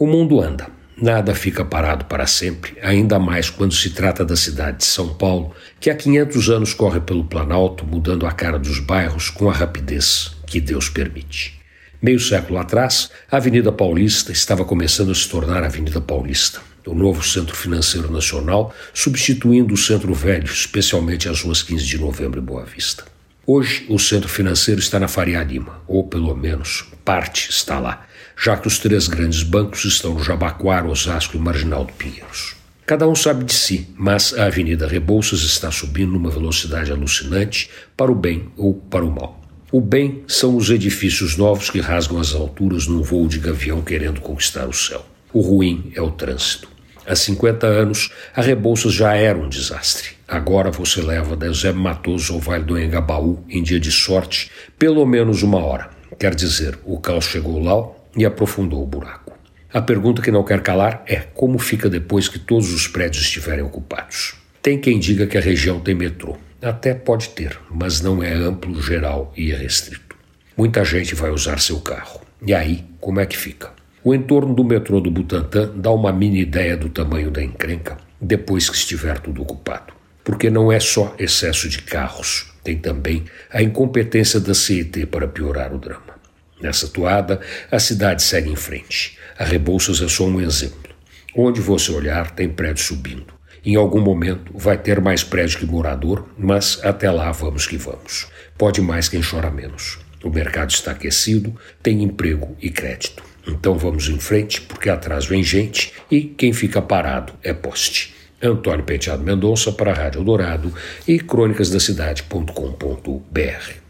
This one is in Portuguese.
O mundo anda. Nada fica parado para sempre, ainda mais quando se trata da cidade de São Paulo, que há 500 anos corre pelo Planalto, mudando a cara dos bairros com a rapidez que Deus permite. Meio século atrás, a Avenida Paulista estava começando a se tornar a Avenida Paulista, o novo centro financeiro nacional, substituindo o Centro Velho, especialmente as ruas 15 de novembro e Boa Vista. Hoje, o centro financeiro está na Faria Lima, ou pelo menos parte está lá já que os três grandes bancos estão no Jabaquara, Osasco e Marginal do Pinheiros. Cada um sabe de si, mas a Avenida Rebouças está subindo numa velocidade alucinante para o bem ou para o mal. O bem são os edifícios novos que rasgam as alturas num voo de gavião querendo conquistar o céu. O ruim é o trânsito. Há 50 anos, a Rebouças já era um desastre. Agora você leva da Eusébio Matoso ao Vale do Engabaú em dia de sorte, pelo menos uma hora. Quer dizer, o caos chegou lá e aprofundou o buraco. A pergunta que não quer calar é como fica depois que todos os prédios estiverem ocupados. Tem quem diga que a região tem metrô. Até pode ter, mas não é amplo, geral e restrito. Muita gente vai usar seu carro. E aí, como é que fica? O entorno do metrô do Butantã dá uma mini ideia do tamanho da encrenca depois que estiver tudo ocupado. Porque não é só excesso de carros, tem também a incompetência da CET para piorar o drama. Nessa toada, a cidade segue em frente. A Rebouças é só um exemplo. Onde você olhar, tem prédio subindo. Em algum momento vai ter mais prédio que morador, mas até lá vamos que vamos. Pode mais quem chora menos. O mercado está aquecido, tem emprego e crédito. Então vamos em frente, porque atrás vem gente e quem fica parado é poste. Antônio Penteado Mendonça para a Rádio Dourado e crônicasdacidade.com.br.